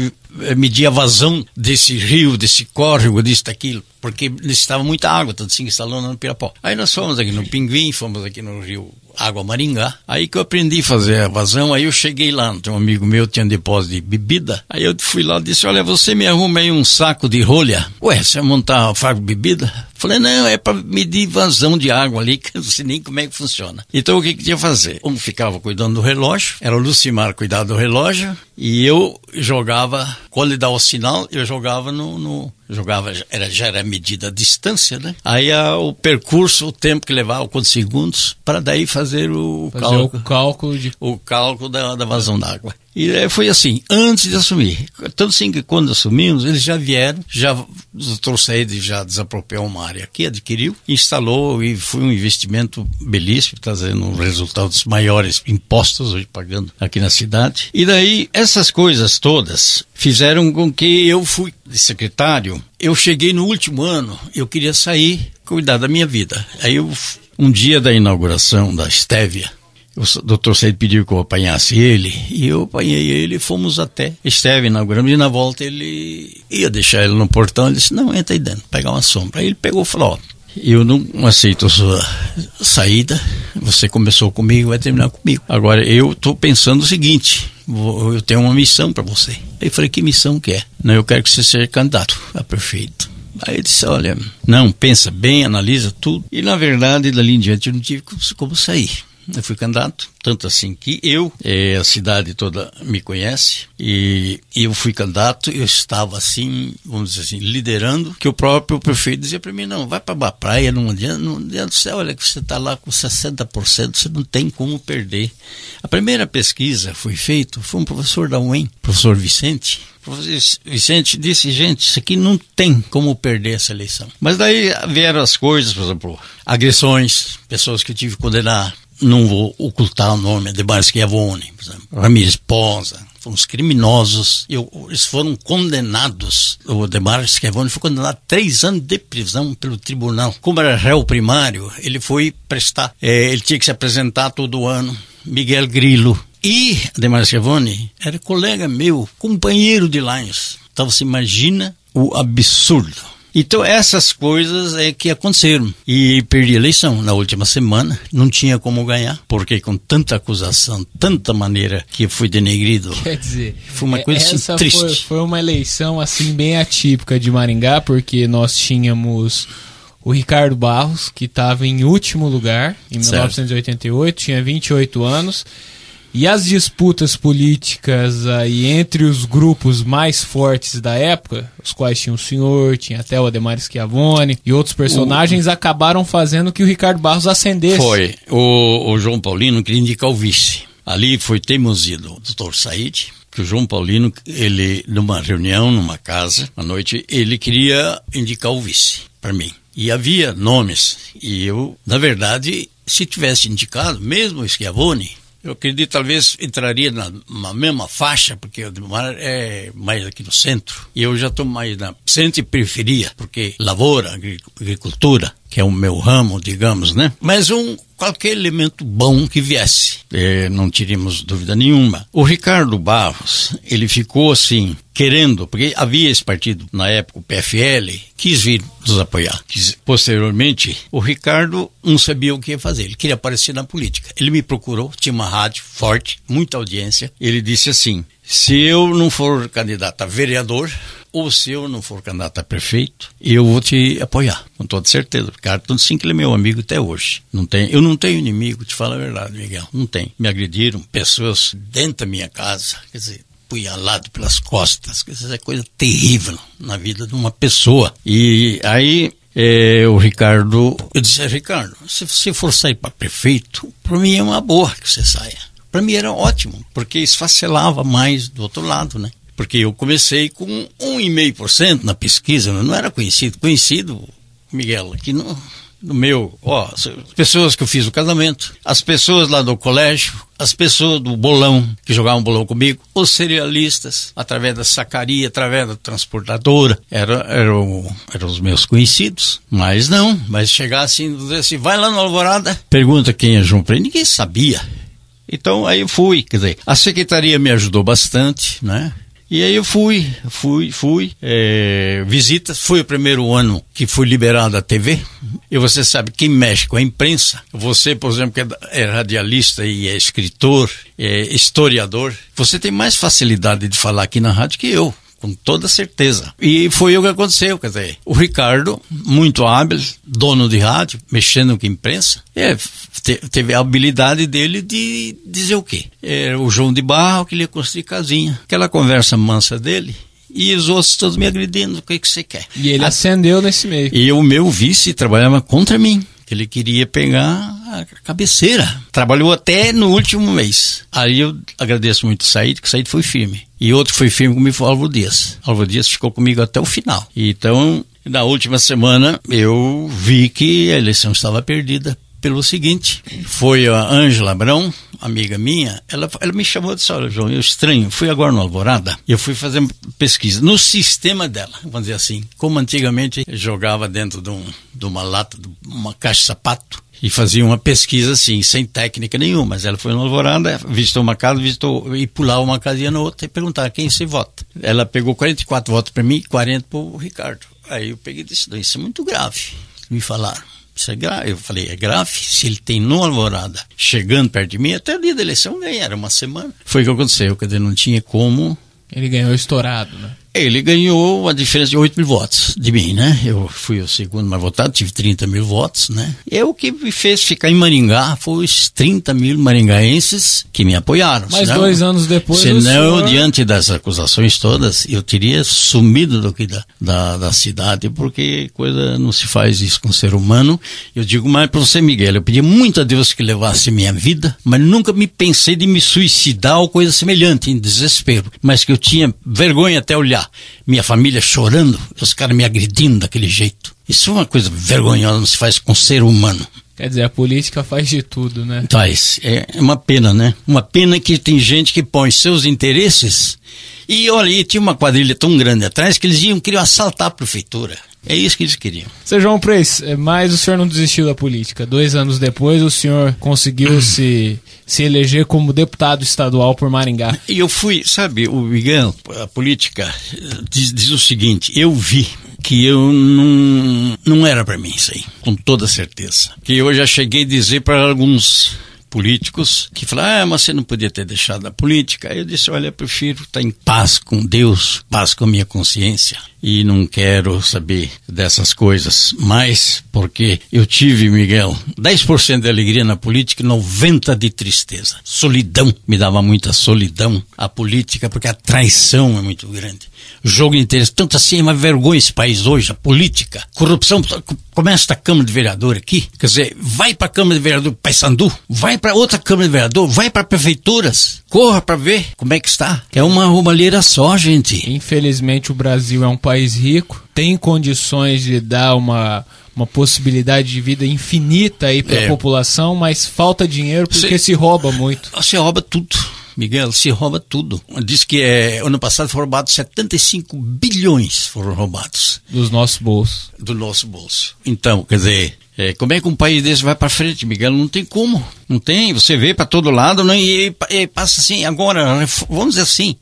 medir a vazão desse rio, desse córrego, disso, daquilo, porque necessitava muita água, tanto assim instalando no Pirapó. Aí nós fomos aqui no Pinguim, fomos aqui no rio Água Maringá. Aí que eu aprendi a fazer a vazão, aí eu cheguei lá, tem um amigo meu tinha um depósito de bebida. Aí eu fui lá e disse: Olha, você me arruma aí um saco de rolha. Ué, você montar um faco de bebida? Falei, não, é para medir vazão de água ali, que eu não sei nem como é que funciona. Então o que, que tinha que fazer? Um ficava cuidando do relógio, era o Lucimar cuidar do relógio, e eu jogava, quando ele dava o sinal, eu jogava no, no jogava, era, já era medida a distância, né? Aí a, o percurso, o tempo que levava, quantos segundos, para daí fazer o Fazer cálculo. o cálculo de O cálculo da, da vazão d'água. E eh, foi assim, antes de assumir. Tanto assim que quando assumimos, eles já vieram, já Said já desapropriou uma área aqui, adquiriu, instalou e foi um investimento belíssimo, trazendo resultados maiores, impostos hoje pagando aqui na cidade. E daí, essas coisas todas fizeram com que eu fui secretário, eu cheguei no último ano, eu queria sair, cuidar da minha vida. Aí eu, um dia da inauguração da Estévia, o doutor Said pediu que eu apanhasse ele, e eu apanhei ele e fomos até Esteve, inauguramos, e na volta ele ia deixar ele no portão, ele disse, não, entra aí dentro, pegar uma sombra. Aí ele pegou e falou, ó, eu não aceito a sua saída, você começou comigo, vai terminar comigo. Agora, eu estou pensando o seguinte, vou- eu tenho uma missão para você. Aí eu falei, que missão que é? Não, eu quero que você seja candidato a prefeito. Aí ele disse, olha, não, pensa bem, analisa tudo. E na verdade, dali em diante, eu não tive como- como sair. Eu fui candidato, tanto assim que eu, eh, a cidade toda me conhece, e eu fui candidato, eu estava assim, vamos dizer assim, liderando, que o próprio prefeito dizia para mim, não, vai para a praia, não adianta, não adianta, você olha que você está lá com 60%, você não tem como perder. A primeira pesquisa foi feita, foi um professor da UEM, professor Vicente, professor Vicente disse, gente, isso aqui não tem como perder essa eleição. Mas daí vieram as coisas, por exemplo, agressões, pessoas que eu tive que condenar, não vou ocultar o nome, Ademar Schiavone, por exemplo, Ramires Ponza, foram os criminosos, eles foram condenados, o Ademar Schiavone foi condenado a três anos de prisão pelo tribunal. Como era réu primário, ele foi prestar, eh, ele tinha que se apresentar todo ano, Miguel Grilo, e Ademar Schiavone era colega meu, companheiro de Lions. Então você imagina o absurdo. Então essas coisas é que aconteceram. E perdi a eleição na última semana, não tinha como ganhar, porque com tanta acusação, tanta maneira que fui denegrido. Quer dizer, Foi uma coisa assim, triste. Foi, foi uma eleição assim bem atípica de Maringá, porque nós tínhamos o Ricardo Barros, que estava em último lugar em Certo. 1988, tinha 28 anos. E as disputas políticas aí entre os grupos mais fortes da época, os quais tinha o senhor, tinha até o Ademar Schiavone e outros personagens, acabaram fazendo que o Ricardo Barros ascendesse. Foi. O, o João Paulino queria indicar o vice. Ali foi teimosia do doutor Said, que o João Paulino, ele, numa reunião, numa casa, à noite, ele queria indicar o vice para mim. E havia nomes. E eu, na verdade, se tivesse indicado, mesmo o Schiavone, eu acredito talvez entraria na, na mesma faixa, porque o Demar é mais aqui no centro. E eu já estou mais na centro e periferia, porque lavoura, agri- agricultura, que é o meu ramo, digamos, né? Mas um qualquer elemento bom que viesse, eh, não teríamos dúvida nenhuma. O Ricardo Barros, ele ficou assim, querendo, porque havia esse partido na época, o PFL, quis vir nos apoiar. Posteriormente, o Ricardo não sabia o que ia fazer, ele queria aparecer na política. Ele me procurou, tinha uma rádio forte, muita audiência. Ele disse assim: se eu não for candidato a vereador, ou se eu não for candidato a prefeito, eu vou te apoiar, com toda certeza. Ricardo, tanto sim que ele é meu amigo até hoje. Não tem, eu não tenho inimigo, te falo a verdade, Miguel. Não tem. Me agrediram pessoas dentro da minha casa, quer dizer, punhalado pelas costas, quer dizer, é coisa terrível na vida de uma pessoa. E aí eh, o Ricardo, eu disse, Ricardo, se você for sair para prefeito, para mim é uma boa que você saia. Para mim era ótimo, porque esfacelava mais do outro lado, né? Porque eu comecei com 1,5% na pesquisa, não era conhecido. Conhecido, Miguel, aqui no, no meu, ó, as pessoas que eu fiz o casamento, as pessoas lá do colégio, as pessoas do bolão, que jogavam bolão comigo, os cerealistas, através da sacaria, através da transportadora, eram eram os meus conhecidos. Mas não, mas chegar assim, dizer assim, vai lá no Alvorada, pergunta quem é João Prey, ninguém sabia. Então aí eu fui, quer dizer, a secretaria me ajudou bastante, né? E aí eu fui, fui, fui, é, visitas, foi o primeiro ano que foi liberada a TV, e você sabe, quem mexe com a imprensa, você, por exemplo, que é, é radialista e é escritor, é historiador, você tem mais facilidade de falar aqui na rádio que eu com toda certeza. E foi o que aconteceu, quer dizer, o Ricardo, muito hábil, dono de rádio, mexendo com imprensa, é, te, teve a habilidade dele de dizer o quê? Era o João de Barro que ele ia construir casinha. Aquela conversa mansa dele, e os outros todos me agredindo, o que, que você quer? E ele acendeu nesse meio. E o meu vice trabalhava contra mim ele queria pegar a cabeceira. Trabalhou até no último mês. Aí eu agradeço muito o Said, que o Said foi firme. E outro foi firme comigo foi o Álvaro Dias. O Álvaro Dias ficou comigo até o final. Então, na última semana, eu vi que a eleição estava perdida pelo seguinte, foi a Ângela Abrão, amiga minha, ela, ela me chamou e disse, olha João, eu estranho, fui agora no Alvorada, e eu fui fazer pesquisa no sistema dela, vamos dizer assim, como antigamente jogava dentro de, um, de uma lata, de uma caixa de sapato, e fazia uma pesquisa assim, sem técnica nenhuma, mas ela foi no Alvorada, visitou uma casa, visitou, e pulava uma casinha na outra e perguntava quem se vota. Ela pegou 44 votos para mim e 40 para o Ricardo. Aí eu peguei e disse, isso é muito grave, me falaram. Isso é grave. Eu falei, é grave? Se ele tem no Alvorada, chegando perto de mim, até o dia da eleição ganhar, era uma semana. Foi o que aconteceu, quer dizer, não tinha como. Ele ganhou estourado, né? Ele ganhou a diferença de 8 mil votos de mim, né? Eu fui o segundo mais votado, tive 30 mil votos, né? E o que me fez ficar em Maringá foi os 30 mil maringaenses que me apoiaram. Mas senão, dois anos depois. Senão, senhor... diante das acusações todas, eu teria sumido do que da, da, da, cidade, porque coisa não se faz isso com o ser humano. Eu digo mais para você, Miguel, eu pedi muito a Deus que levasse minha vida, mas nunca me pensei de me suicidar ou coisa semelhante, em desespero. Mas que eu tinha vergonha até olhar minha família chorando, os caras me agredindo daquele jeito. Isso é uma coisa vergonhosa, não se faz com ser humano. Quer dizer, a política faz de tudo, né? Faz. É uma pena, né? Uma pena que tem gente que põe seus interesses. E olha, e tinha uma quadrilha tão grande atrás que eles iam queriam assaltar a prefeitura. É isso que eles queriam. Seu João Preis, é, mas o senhor não desistiu da política. Dois anos depois, o senhor conseguiu se, se eleger como deputado estadual por Maringá. E eu fui, sabe, o Miguel, a política diz, diz o seguinte: eu vi que eu não, não era para mim isso aí, com toda certeza. Que eu já cheguei a dizer para alguns políticos que falaram, ah, mas você não podia ter deixado a política. Aí eu disse, olha, eu prefiro estar em paz com Deus, paz com a minha consciência e não quero saber dessas coisas mais, porque eu tive, Miguel, 10% de alegria na política e 90% de tristeza. Solidão, me dava muita solidão a política, porque a traição é muito grande. O jogo inteiro, tanto assim, é uma vergonha esse país hoje, a política. Corrupção começa da Câmara de Vereador aqui, quer dizer, vai para a Câmara de Vereador Paysandu, vai para outra Câmara de Vereador, vai para prefeituras, corra para ver como é que está. É uma roubalheira só, gente. Infelizmente o Brasil é um país rico, tem condições de dar uma uma possibilidade de vida infinita aí para a é. população, mas falta dinheiro porque se, se rouba muito. Se rouba tudo. Miguel, se rouba tudo. Diz que é, ano passado foram roubados 75 bilhões foram roubados. Dos nossos bolsos. Do nosso bolso. Então, quer dizer, é, como é que um país desse vai para frente, Miguel? Não tem como. Não tem. Você vê para todo lado e, e, e passa assim. Agora, vamos dizer assim,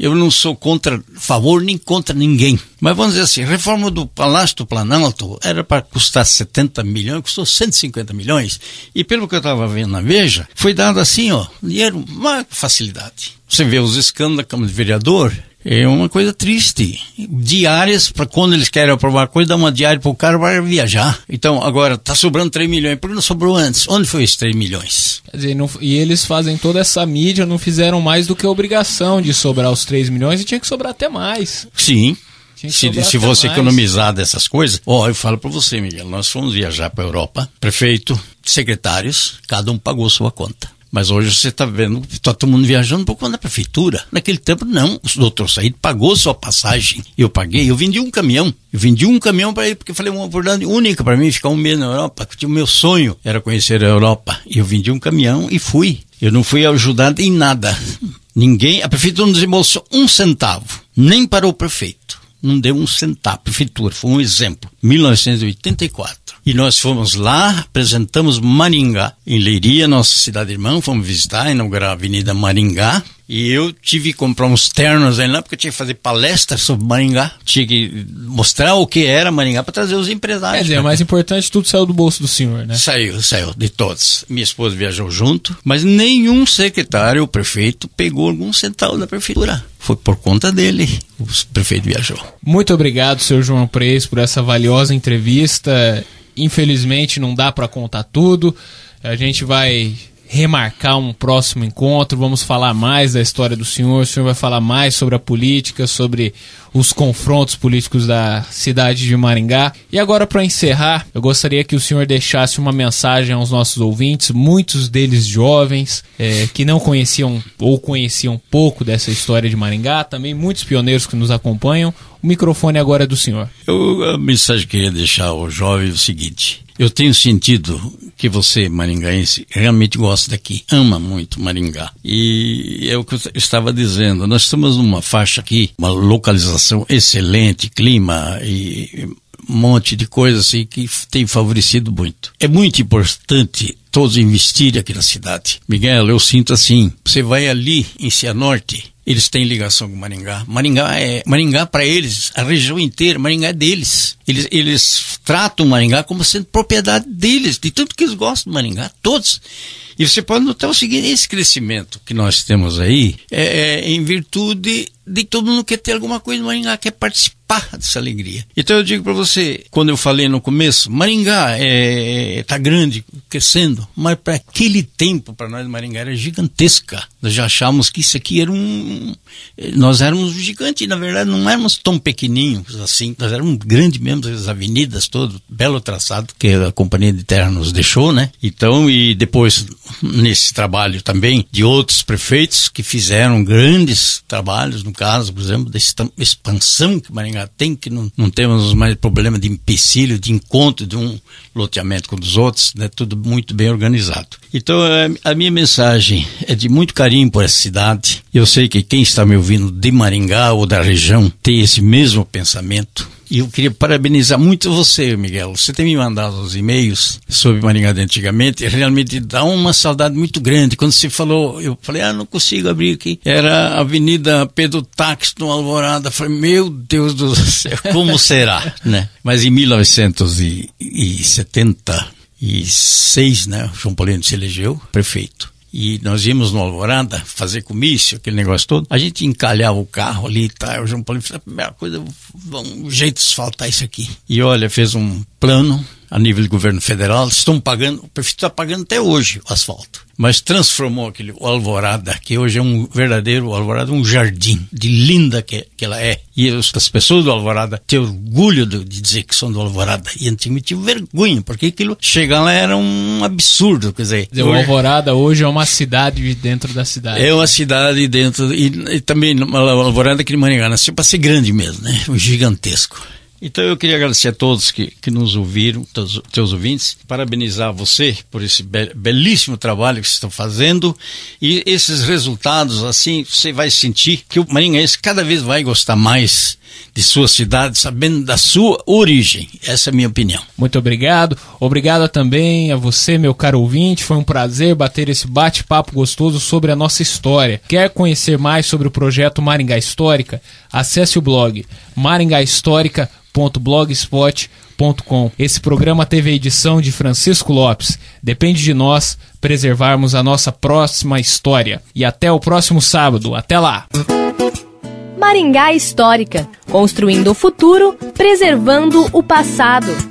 eu não sou contra favor nem contra ninguém. Mas vamos dizer assim, reforma do Palácio do Planalto era para custar 70 milhões, custou 150 milhões. E pelo que eu estava vendo na Veja, foi dado assim, ó, dinheiro, uma facilidade. Você vê os escândalos de Vereador, é uma coisa triste. Diárias, para quando eles querem aprovar coisa, dá uma diária para o cara para viajar. Então, agora, está sobrando 3 milhões. Por que não sobrou antes? Onde foi esses 3 milhões? Quer dizer, não, e eles fazem toda essa mídia, não fizeram mais do que a obrigação de sobrar os 3 milhões e tinha que sobrar até mais. Sim. Se, se você mais. economizar dessas coisas, ó, eu falo para você, Miguel, nós fomos viajar para Europa, prefeito, secretários, cada um pagou sua conta. Mas hoje você está vendo, está todo mundo viajando por conta da prefeitura. Naquele tempo, não. O doutor Said pagou sua passagem. Eu paguei, eu vendi um caminhão. Eu vendi um caminhão para ele, porque falei uma oportunidade única para mim ficar um mês na Europa. O meu sonho era conhecer a Europa. E eu vendi um caminhão e fui. Eu não fui ajudado em nada. Ninguém, a prefeitura não desembolsou um centavo, nem para o prefeito. Não deu um centavo. A prefeitura, foi um exemplo. 1984. E nós fomos lá, apresentamos Maringá. Em Leiria, nossa cidade irmã, fomos visitar, inaugurar a Avenida Maringá. E eu tive que comprar uns ternos aí lá, porque eu tinha que fazer palestra sobre Maringá. Tinha que mostrar o que era Maringá para trazer os empresários. Quer dizer, o mais importante, tudo saiu do bolso do senhor, né? Saiu, saiu, de todos. Minha esposa viajou junto, mas nenhum secretário ou prefeito pegou algum centavo da prefeitura. Foi por conta dele, o prefeito viajou. Muito obrigado, senhor João Preis, por essa valiosa entrevista. Infelizmente, não dá para contar tudo. A gente vai remarcar um próximo encontro, vamos falar mais da história do senhor, o senhor vai falar mais sobre a política, sobre os confrontos políticos da cidade de Maringá. E agora, para encerrar, eu gostaria que o senhor deixasse uma mensagem aos nossos ouvintes, muitos deles jovens, é, que não conheciam ou conheciam pouco dessa história de Maringá, também muitos pioneiros que nos acompanham. O microfone agora é do senhor. Eu, a mensagem que eu queria deixar ao jovem é o seguinte: eu tenho sentido que você, maringaense, realmente gosta daqui, ama muito Maringá. E é o que eu estava dizendo, nós estamos numa faixa aqui, uma localização excelente, clima e um monte de coisas assim que tem favorecido muito. É muito importante todos investirem aqui na cidade. Miguel, eu sinto assim, você vai ali em Cianorte, eles têm ligação com Maringá. Maringá é Maringá para eles, a região inteira, Maringá é deles. Eles, eles tratam Maringá como sendo propriedade deles, de tanto que eles gostam de Maringá, todos. E você pode notar o seguinte: esse crescimento que nós temos aí é, é em virtude de todo mundo quer ter alguma coisa Maringá, quer participar dessa alegria. Então eu digo para você, quando eu falei no começo, Maringá é, tá grande, crescendo, mas para aquele tempo, para nós Maringá era gigantesca. Nós já achávamos que isso aqui era um. Nós éramos gigantes, na verdade não éramos tão pequenininhos assim, nós éramos grandes mesmo, as avenidas todas, belo traçado que a Companhia de Terra nos deixou, né? Então, e depois nesse trabalho também de outros prefeitos que fizeram grandes trabalhos no caso, por exemplo, da expansão que Maringá tem, que não, não temos mais problema de empecilho, de encontro de um loteamento com os outros, né? tudo muito bem organizado. Então, a minha mensagem é de muito carinho por essa cidade. Eu sei que quem está me ouvindo de Maringá ou da região tem esse mesmo pensamento e eu queria parabenizar muito você, Miguel. Você tem me mandado os e-mails sobre Maringá de antigamente e realmente dá uma saudade muito grande. Quando você falou, eu falei, ah, não consigo abrir aqui. Era a Avenida Pedro no Alvorada. Eu falei, meu Deus do céu, como será, né? Mas em 1976, né, João Paulino se elegeu prefeito e nós íamos no Alvorada fazer comício, aquele negócio todo, a gente encalhava o carro ali e tal. O João Paulo falou: a primeira coisa, um jeito de asfaltar isso aqui. E olha, fez um plano a nível do governo federal, estão pagando, o prefeito está pagando até hoje o asfalto. Mas transformou aquele o Alvorada, que hoje é um verdadeiro Alvorada, um jardim de linda que, que ela é. E as pessoas do Alvorada têm orgulho de, de dizer que são do Alvorada. E antigamente tinham vergonha, porque aquilo chegar lá era um absurdo. Quer dizer, o Alvorada hoje é uma cidade dentro da cidade. É uma cidade dentro. E, e também o Alvorada que de Maringá nasceu para ser grande mesmo, né? Um gigantesco. Então eu queria agradecer a todos que, que nos ouviram, todos teus ouvintes, parabenizar você por esse be belíssimo trabalho que vocês estão fazendo e esses resultados, assim, você vai sentir que o maringaense cada vez vai gostar mais de sua cidade, sabendo da sua origem. Essa é a minha opinião. Muito obrigado. Obrigado também a você, meu caro ouvinte. Foi um prazer bater esse bate-papo gostoso sobre a nossa história. Quer conhecer mais sobre o projeto Maringá Histórica? Acesse o blog maringahistórica.com www.blogspot.com. Esse programa teve a edição de Francisco Lopes. Depende de nós preservarmos a nossa próxima história. E até o próximo sábado. Até lá! Maringá Histórica Construindo o futuro, preservando o passado.